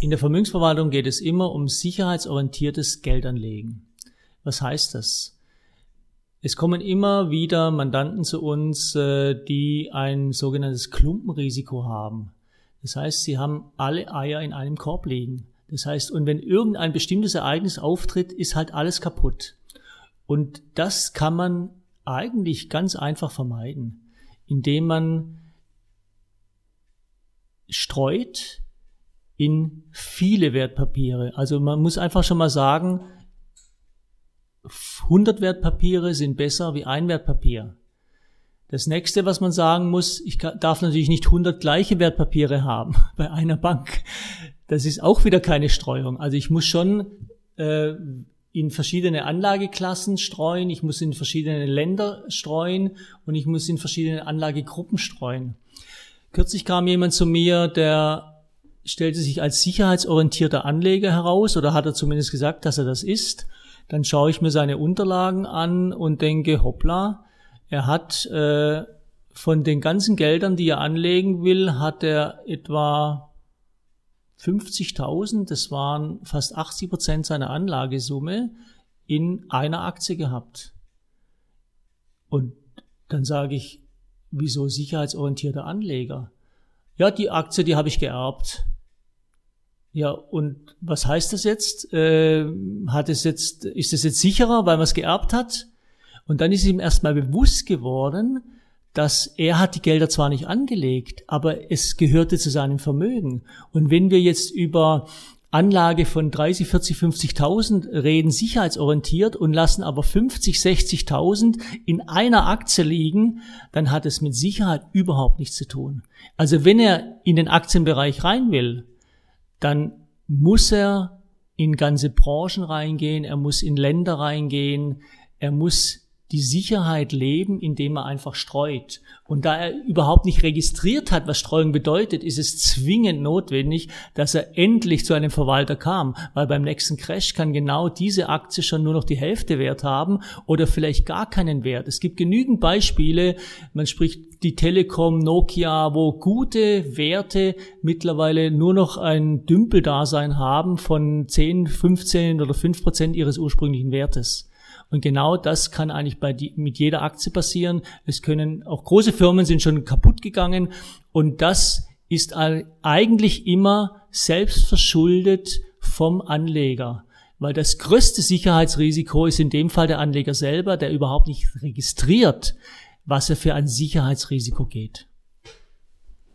In der Vermögensverwaltung geht es immer um sicherheitsorientiertes Geldanlegen. Was heißt das? Es kommen immer wieder Mandanten zu uns, äh, die ein sogenanntes Klumpenrisiko haben. Das heißt, sie haben alle Eier in einem Korb liegen. Das heißt, und wenn irgendein bestimmtes Ereignis auftritt, ist halt alles kaputt. Und das kann man eigentlich ganz einfach vermeiden, indem man streut in viele Wertpapiere. Also man muss einfach schon mal sagen, 100 Wertpapiere sind besser wie ein Wertpapier. Das nächste, was man sagen muss, ich darf natürlich nicht 100 gleiche Wertpapiere haben bei einer Bank. Das ist auch wieder keine Streuung. Also ich muss schon äh, in verschiedene Anlageklassen streuen, ich muss in verschiedene Länder streuen und ich muss in verschiedene Anlagegruppen streuen. Kürzlich kam jemand zu mir, der stellte sich als sicherheitsorientierter Anleger heraus oder hat er zumindest gesagt, dass er das ist. Dann schaue ich mir seine Unterlagen an und denke, hoppla, er hat äh, von den ganzen Geldern, die er anlegen will, hat er etwa 50.000, das waren fast 80 Prozent seiner Anlagesumme, in einer Aktie gehabt. Und dann sage ich, wieso sicherheitsorientierter Anleger? Ja, die Aktie, die habe ich geerbt. Ja, und was heißt das jetzt? Äh, hat es jetzt, ist es jetzt sicherer, weil man es geerbt hat? Und dann ist ihm erstmal bewusst geworden, dass er hat die Gelder zwar nicht angelegt, aber es gehörte zu seinem Vermögen. Und wenn wir jetzt über Anlage von 30, 40, 50.000 reden, sicherheitsorientiert und lassen aber 50, 60.000 in einer Aktie liegen, dann hat es mit Sicherheit überhaupt nichts zu tun. Also wenn er in den Aktienbereich rein will, dann muss er in ganze Branchen reingehen, er muss in Länder reingehen, er muss die Sicherheit leben, indem er einfach streut. Und da er überhaupt nicht registriert hat, was Streuung bedeutet, ist es zwingend notwendig, dass er endlich zu einem Verwalter kam, weil beim nächsten Crash kann genau diese Aktie schon nur noch die Hälfte Wert haben oder vielleicht gar keinen Wert. Es gibt genügend Beispiele, man spricht die Telekom, Nokia, wo gute Werte mittlerweile nur noch ein Dümpeldasein haben von 10, 15 oder 5 Prozent ihres ursprünglichen Wertes. Und genau das kann eigentlich bei die, mit jeder Aktie passieren. Es können auch große Firmen sind schon kaputt gegangen und das ist eigentlich immer selbst verschuldet vom Anleger. Weil das größte Sicherheitsrisiko ist in dem Fall der Anleger selber, der überhaupt nicht registriert, was er für ein Sicherheitsrisiko geht.